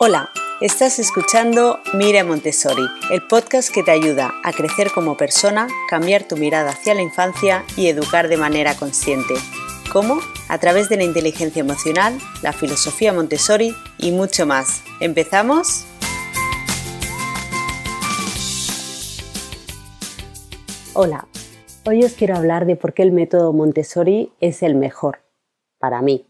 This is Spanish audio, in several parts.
Hola, estás escuchando Mira Montessori, el podcast que te ayuda a crecer como persona, cambiar tu mirada hacia la infancia y educar de manera consciente. ¿Cómo? A través de la inteligencia emocional, la filosofía Montessori y mucho más. ¿Empezamos? Hola, hoy os quiero hablar de por qué el método Montessori es el mejor para mí.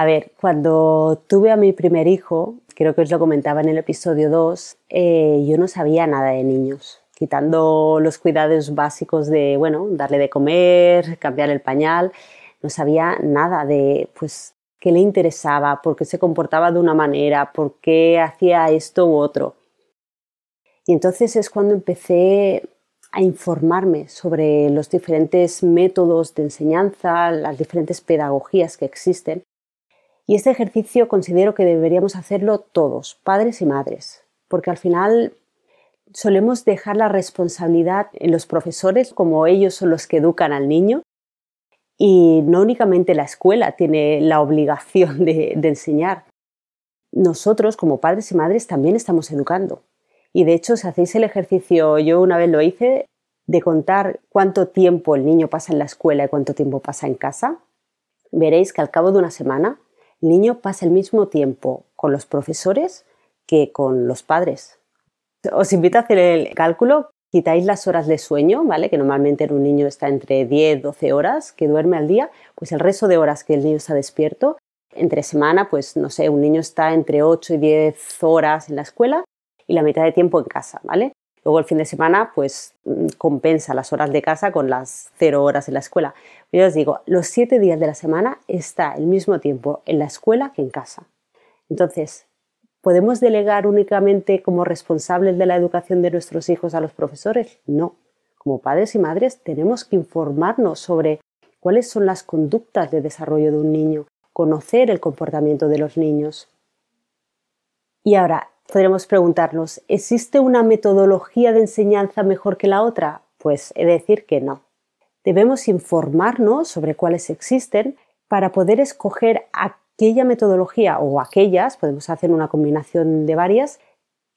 A ver, cuando tuve a mi primer hijo, creo que os lo comentaba en el episodio 2, eh, yo no sabía nada de niños, quitando los cuidados básicos de, bueno, darle de comer, cambiar el pañal, no sabía nada de, pues, qué le interesaba, por qué se comportaba de una manera, por qué hacía esto u otro. Y entonces es cuando empecé a informarme sobre los diferentes métodos de enseñanza, las diferentes pedagogías que existen y este ejercicio considero que deberíamos hacerlo todos, padres y madres, porque al final solemos dejar la responsabilidad en los profesores, como ellos son los que educan al niño, y no únicamente la escuela tiene la obligación de, enseñar. Nosotros, como padres y madres, también estamos educando. Y de hecho, si hacéis el ejercicio, yo una vez lo hice, de contar cuánto tiempo el niño pasa en la escuela y cuánto tiempo pasa en casa, veréis que al cabo de una semana el niño pasa el mismo tiempo con los profesores que con los padres. Os invito a hacer el cálculo, quitáis las horas de sueño, ¿vale? Que normalmente en un niño está entre 10, 12 horas que duerme al día, pues el resto de horas que el niño está despierto, entre semana, pues no sé, un niño está entre 8 y 10 horas en la escuela y la mitad de tiempo en casa, ¿vale? Luego el fin de semana, pues mm, compensa las horas de casa con las cero horas en la escuela. Yo os digo, los siete días de la semana está el mismo tiempo en la escuela que en casa. Entonces, ¿podemos delegar únicamente como responsables de la educación de nuestros hijos a los profesores? No. Como padres y madres tenemos que informarnos sobre cuáles son las conductas de desarrollo de un niño, conocer el comportamiento de los niños. Y ahora, podremos preguntarnos, ¿existe una metodología de enseñanza mejor que la otra? Pues he de decir que no. Debemos informarnos sobre cuáles existen para poder escoger aquella metodología o aquellas, podemos hacer una combinación de varias,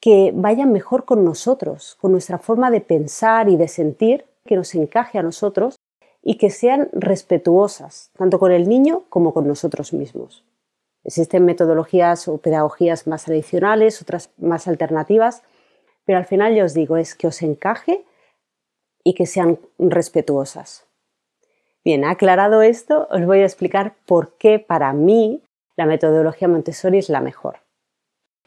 que vayan mejor con nosotros, con nuestra forma de pensar y de sentir, que nos encaje a nosotros y que sean respetuosas, tanto con el niño como con nosotros mismos. Existen metodologías o pedagogías más tradicionales, otras más alternativas, pero al final ya os digo, es que os encaje y que sean respetuosas. Bien, aclarado esto, os voy a explicar por qué para mí la metodología Montessori es la mejor.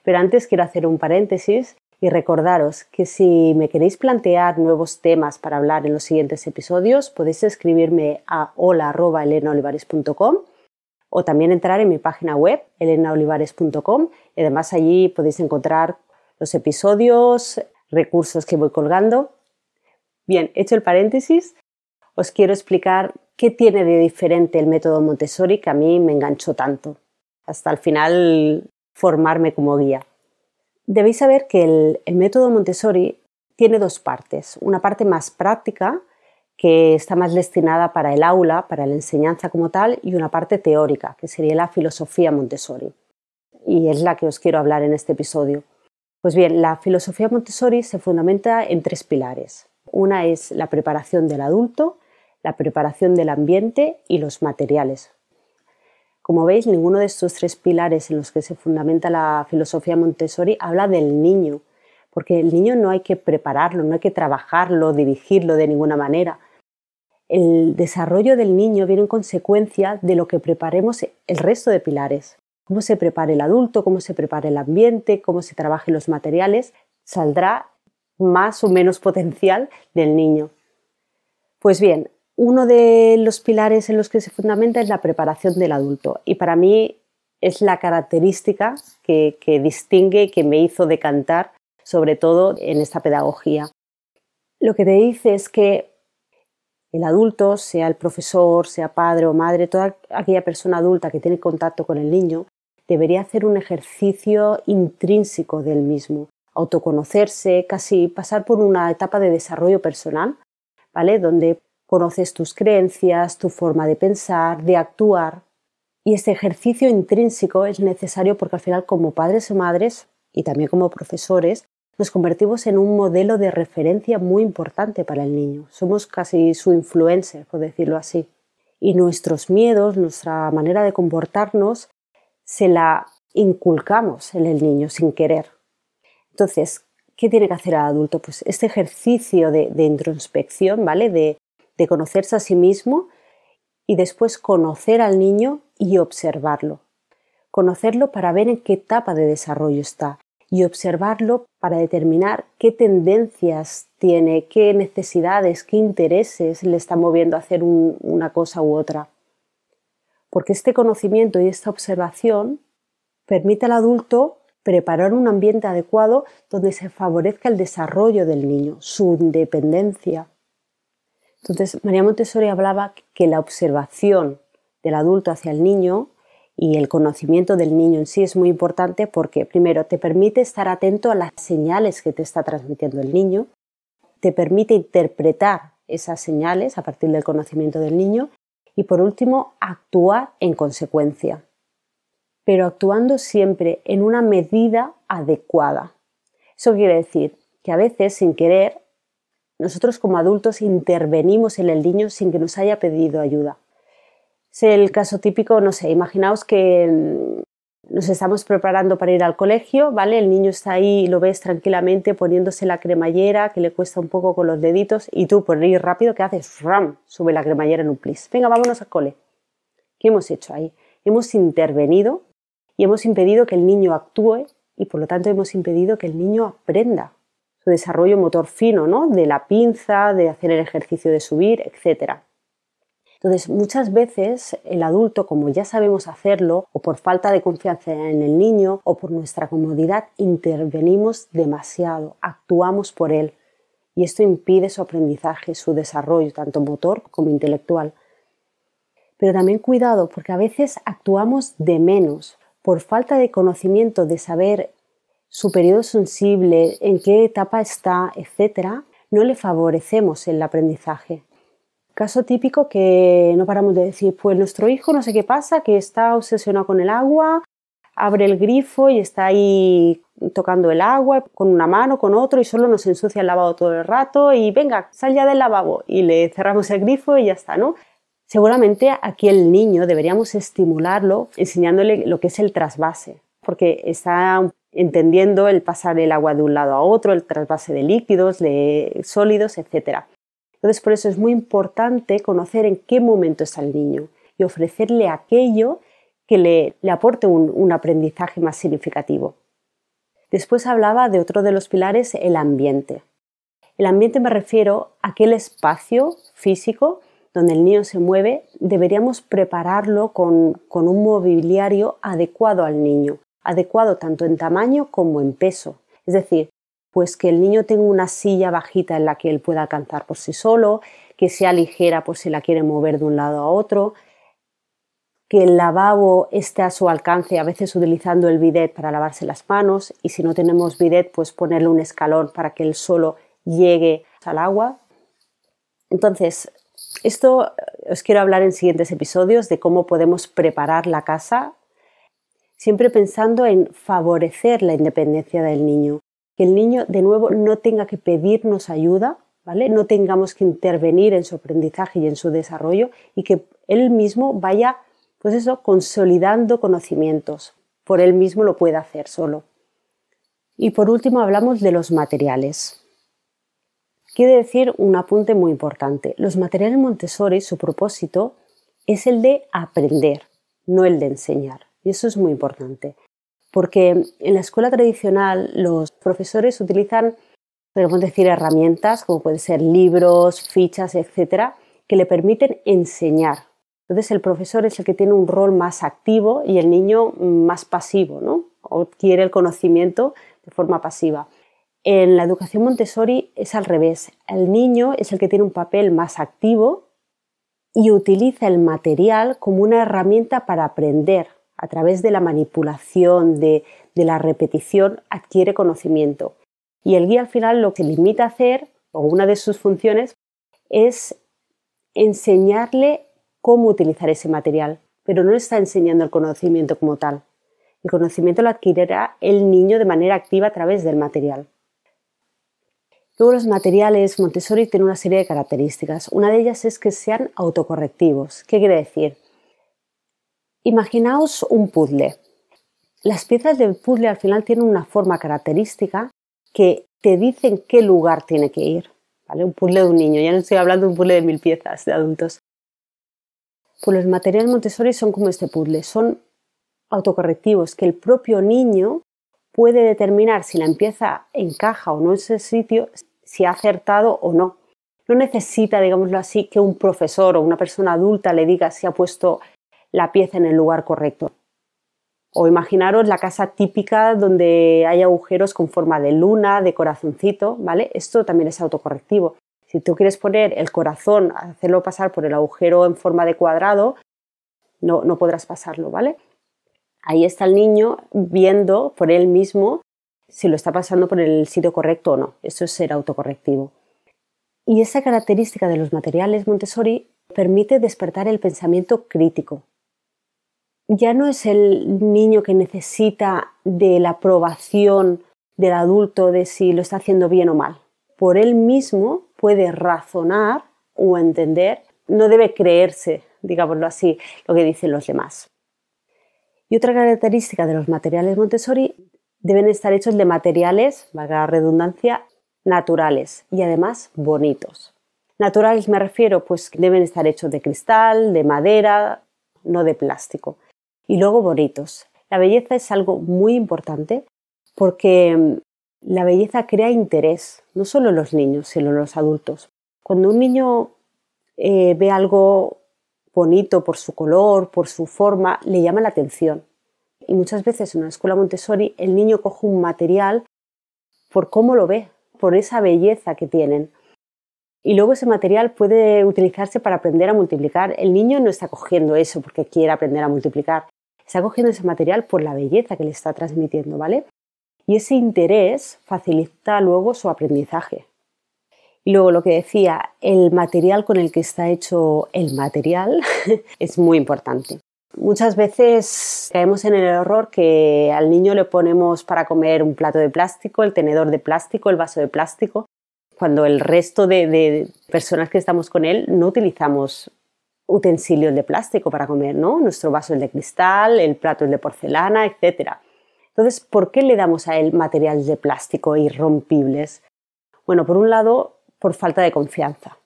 Pero antes quiero hacer un paréntesis y recordaros que si me queréis plantear nuevos temas para hablar en los siguientes episodios, podéis escribirme a hola.elenaolivares.com o también entrar en mi página web, elenaolivares.com, y además allí podéis encontrar los episodios, recursos que voy colgando. Bien, hecho el paréntesis, os quiero explicar qué tiene de diferente el método Montessori que a mí me enganchó tanto, hasta al final formarme como guía. Debéis saber que el, el método Montessori tiene dos partes, una parte más práctica, que está más destinada para el aula, para la enseñanza como tal, y una parte teórica, que sería la filosofía Montessori. Y es la que os quiero hablar en este episodio. Pues bien, la filosofía Montessori se fundamenta en tres pilares. Una es la preparación del adulto, la preparación del ambiente y los materiales. Como veis, ninguno de estos tres pilares en los que se fundamenta la filosofía Montessori habla del niño, porque el niño no hay que prepararlo, no hay que trabajarlo, dirigirlo de ninguna manera, el desarrollo del niño viene en consecuencia de lo que preparemos el resto de pilares. Cómo se prepare el adulto, cómo se prepare el ambiente, cómo se trabajen los materiales, saldrá más o menos potencial del niño. Pues bien, uno de los pilares en los que se fundamenta es la preparación del adulto y para mí es la característica que, que distingue que me hizo decantar sobre todo en esta pedagogía. Lo que te dice es que el adulto, sea el profesor, sea padre o madre, toda aquella persona adulta que tiene contacto con el niño, debería hacer un ejercicio intrínseco del mismo, autoconocerse, casi pasar por una etapa de desarrollo personal, ¿vale? Donde conoces tus creencias, tu forma de pensar, de actuar, Y este ejercicio intrínseco es necesario porque al final como padres o madres y también como profesores nos convertimos en un modelo de referencia muy importante para el niño. Somos casi su influencer, por decirlo así. Y nuestros miedos, nuestra manera de comportarnos, se la inculcamos en el niño sin querer. Entonces, ¿qué tiene que hacer el adulto? Pues este ejercicio de, introspección, ¿vale? De, de conocerse a sí mismo y después conocer al niño y observarlo. Conocerlo para ver en qué etapa de desarrollo está y observarlo para determinar qué tendencias tiene, qué necesidades, qué intereses le está moviendo a hacer una cosa u otra. Porque este conocimiento y esta observación permite al adulto preparar un ambiente adecuado donde se favorezca el desarrollo del niño, su independencia. Entonces, María Montessori hablaba que la observación del adulto hacia el niño y el conocimiento del niño en sí es muy importante porque, primero, te permite estar atento a las señales que te está transmitiendo el niño, te permite interpretar esas señales a partir del conocimiento del niño y, por último, actuar en consecuencia, pero actuando siempre en una medida adecuada. Eso quiere decir que a veces, sin querer, nosotros como adultos intervenimos en el niño sin que nos haya pedido ayuda. Es el caso típico, no sé, imaginaos que mm, nos estamos preparando para ir al colegio, ¿vale? El niño está ahí, lo ves tranquilamente poniéndose la cremallera, que le cuesta un poco con los deditos, y tú por ir rápido, ¿qué haces? ¡Ram! Sube la cremallera en un plis. Venga, vámonos al cole. ¿Qué hemos hecho ahí? Hemos intervenido y hemos impedido que el niño actúe y por lo tanto hemos impedido que el niño aprenda su desarrollo motor fino, ¿no? De la pinza, de hacer el ejercicio de subir, etcétera. Entonces, muchas veces el adulto, como ya sabemos hacerlo, o por falta de confianza en el niño, o por nuestra comodidad, intervenimos demasiado, actuamos por él. Y esto impide su aprendizaje, su desarrollo, tanto motor como intelectual. Pero también cuidado, porque a veces actuamos de menos, por falta de conocimiento, de saber su periodo sensible, en qué etapa está, etc., no le favorecemos el aprendizaje. Caso típico que no paramos de decir, pues nuestro hijo no sé qué pasa, que está obsesionado con el agua, abre el grifo y está ahí tocando el agua con una mano, con otro y solo nos ensucia el lavabo todo el rato y venga, sal ya del lavabo y le cerramos el grifo y ya está, ¿no? Seguramente aquí el niño deberíamos estimularlo enseñándole lo que es el trasvase, porque está entendiendo el pasar el agua de un lado a otro, el trasvase de líquidos, de sólidos, etcétera. Entonces, por eso es muy importante conocer en qué momento está el niño y ofrecerle aquello que le, aporte un, aprendizaje más significativo. Después hablaba de otro de los pilares, el ambiente. El ambiente me refiero a aquel espacio físico donde el niño se mueve, deberíamos prepararlo con, con, un mobiliario adecuado al niño, adecuado tanto en tamaño como en peso. Es decir, pues que el niño tenga una silla bajita en la que él pueda alcanzar por sí solo, que sea ligera por si la quiere mover de un lado a otro, que el lavabo esté a su alcance, a veces utilizando el bidet para lavarse las manos y si no tenemos bidet, pues ponerle un escalón para que él solo llegue al agua. Entonces, esto os quiero hablar en siguientes episodios de cómo podemos preparar la casa, siempre pensando en favorecer la independencia del niño que el niño de nuevo no tenga que pedirnos ayuda, ¿vale? No tengamos que intervenir en su aprendizaje y en su desarrollo y que él mismo vaya, pues eso, consolidando conocimientos. Por él mismo lo puede hacer solo. Y por último hablamos de los materiales. Quiere decir un apunte muy importante. Los materiales Montessori, su propósito es el de aprender, no el de enseñar. Y eso es muy importante porque en la escuela tradicional los profesores utilizan, podemos decir, herramientas como pueden ser libros, fichas, etcétera, que le permiten enseñar. Entonces el profesor es el que tiene un rol más activo y el niño más pasivo, ¿no? Adquiere el conocimiento de forma pasiva. En la educación Montessori es al revés. El niño es el que tiene un papel más activo y utiliza el material como una herramienta para aprender, a través de la manipulación, de, la repetición, adquiere conocimiento. Y el guía al final lo que limita a hacer, o una de sus funciones, es enseñarle cómo utilizar ese material, pero no está enseñando el conocimiento como tal. El conocimiento lo adquirirá el niño de manera activa a través del material. Luego los materiales Montessori tienen una serie de características. Una de ellas es que sean autocorrectivos. ¿Qué quiere decir? Imaginaos un puzzle. Las piezas del puzzle al final tienen una forma característica que te dicen qué lugar tiene que ir. ¿vale? Un puzzle de un niño, ya no estoy hablando de un puzzle de mil piezas de adultos. Pues los materiales Montessori son como este puzzle, son autocorrectivos que el propio niño puede determinar si la pieza encaja o no en ese sitio, si ha acertado o no. No necesita, digámoslo así, que un profesor o una persona adulta le diga si ha puesto la pieza en el lugar correcto. O imaginaros la casa típica donde hay agujeros con forma de luna, de corazoncito, ¿vale? Esto también es autocorrectivo. Si tú quieres poner el corazón, hacerlo pasar por el agujero en forma de cuadrado, no, no podrás pasarlo, ¿vale? Ahí está el niño viendo por él mismo si lo está pasando por el sitio correcto o no. Eso es ser autocorrectivo. Y esa característica de los materiales Montessori permite despertar el pensamiento crítico, ya no es el niño que necesita de la aprobación del adulto de si lo está haciendo bien o mal. Por él mismo puede razonar o entender, no debe creerse, digámoslo así, lo que dicen los demás. Y otra característica de los materiales Montessori deben estar hechos de materiales, valga la redundancia, naturales y además bonitos. Naturales me refiero, pues deben estar hechos de cristal, de madera, no de plástico y luego bonitos. La belleza es algo muy importante porque mm, la belleza crea interés, no solo en los niños, sino en los adultos. Cuando un niño eh, ve algo bonito por su color, por su forma, le llama la atención. Y muchas veces en una escuela Montessori el niño coge un material por cómo lo ve, por esa belleza que tienen. Y luego ese material puede utilizarse para aprender a multiplicar. El niño no está cogiendo eso porque quiere aprender a multiplicar está cogiendo ese material por la belleza que le está transmitiendo, ¿vale? Y ese interés facilita luego su aprendizaje. Y luego lo que decía, el material con el que está hecho el material es muy importante. Muchas veces caemos en el error que al niño le ponemos para comer un plato de plástico, el tenedor de plástico, el vaso de plástico, cuando el resto de, de personas que estamos con él no utilizamos utensilios de plástico para comer, ¿no? Nuestro vaso es de cristal, el plato es de porcelana, etc. Entonces, ¿por qué le damos a él materiales de plástico irrompibles? Bueno, por un lado, por falta de confianza.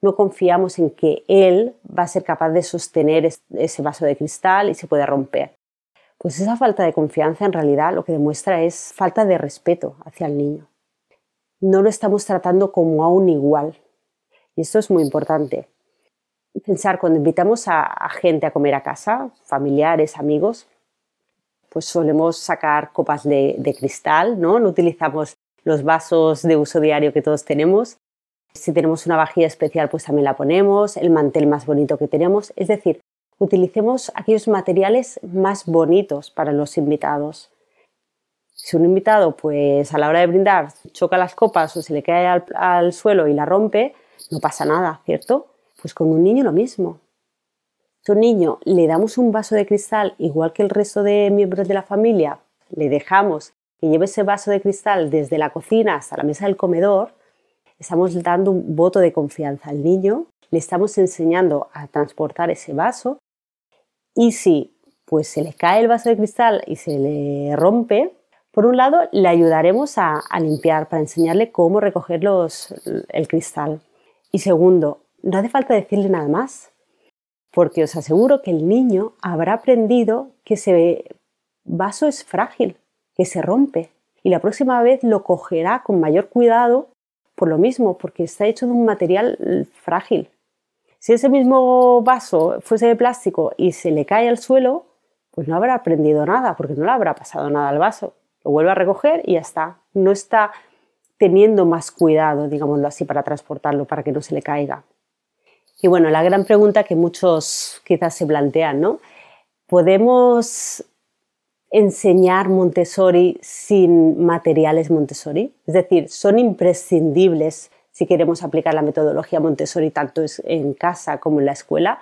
No confiamos en que él va a ser capaz de sostener ese vaso de cristal y se puede romper. Pues esa falta de confianza en realidad lo que demuestra es falta de respeto hacia el niño. No lo estamos tratando como a un igual. Y esto es muy importante pensar cuando invitamos a, gente a comer a casa, familiares, amigos, pues solemos sacar copas de, cristal, ¿no? No utilizamos los vasos de uso diario que todos tenemos. Si tenemos una vajilla especial, pues también la ponemos, el mantel más bonito que tenemos. Es decir, utilicemos aquellos materiales más bonitos para los invitados. Si un invitado, pues a la hora de brindar, choca las copas o se le cae al suelo y la rompe, no pasa nada, ¿cierto? Pues con un niño lo mismo. Si a un niño le damos un vaso de cristal igual que el resto de miembros de la familia, le dejamos que lleve ese vaso de cristal desde la cocina hasta la mesa del comedor, estamos dando un voto de confianza al niño, le estamos enseñando a transportar ese vaso y si pues se le cae el vaso de cristal y se le rompe, por un lado le ayudaremos a, a limpiar para enseñarle cómo recoger los, el cristal. Y segundo, no hace falta decirle nada más, porque os aseguro que el niño habrá aprendido que ese vaso es frágil, que se rompe, y la próxima vez lo cogerá con mayor cuidado por lo mismo, porque está hecho de un material frágil. Si ese mismo vaso fuese de plástico y se le cae al suelo, pues no habrá aprendido nada, porque no le habrá pasado nada al vaso. Lo vuelve a recoger y ya está. No está teniendo más cuidado, digámoslo así, para transportarlo, para que no se le caiga. Y bueno, la gran pregunta que muchos quizás se plantean, ¿no? ¿Podemos enseñar Montessori sin materiales Montessori? Es decir, ¿son imprescindibles si queremos aplicar la metodología Montessori tanto en casa como en la escuela?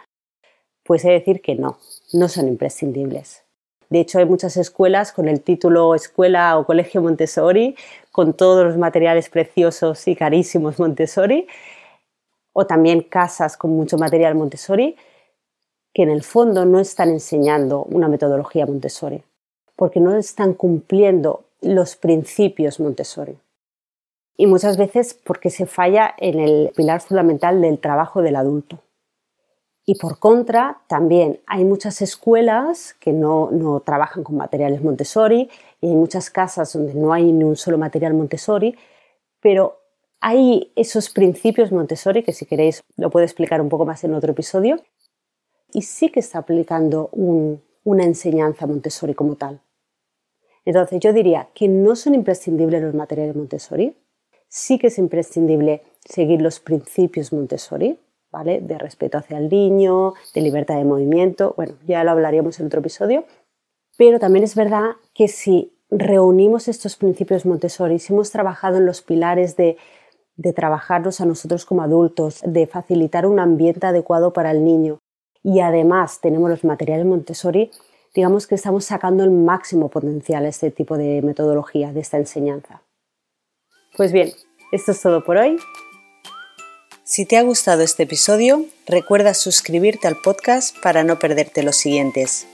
Pues he de decir que no. no son imprescindibles. De hecho, hay muchas escuelas con el título Escuela o Colegio Montessori, con todos los materiales preciosos y carísimos Montessori, o también casas con mucho material Montessori, que en el fondo no están enseñando una metodología Montessori, porque no están cumpliendo los principios Montessori. Y muchas veces porque se falla en el pilar fundamental del trabajo del adulto. Y por contra, también hay muchas escuelas que no, trabajan con materiales Montessori y hay muchas casas donde no hay ni un solo material Montessori, pero hay esos principios Montessori que si queréis lo puedo explicar un poco más en otro episodio y sí que está aplicando una enseñanza Montessori como tal. Entonces yo diría que no son imprescindibles los materiales Montessori, sí que es imprescindible seguir los principios Montessori, ¿vale? De respeto hacia el niño, de libertad de movimiento, bueno, ya lo hablaríamos en otro episodio, pero también es verdad que si reunimos estos principios Montessori, si hemos trabajado en los pilares de, de trabajarnos a nosotros como adultos, de facilitar un ambiente adecuado para el niño y además tenemos los materiales Montessori, digamos que estamos sacando el máximo potencial a este tipo de metodología, de esta enseñanza. Pues bien, esto es todo por hoy. Si te ha gustado este episodio, recuerda suscribirte al podcast para no perderte los siguientes.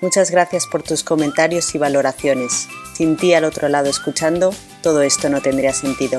Muchas gracias por tus comentarios y valoraciones. Sin ti al otro lado escuchando, todo esto no tendría sentido.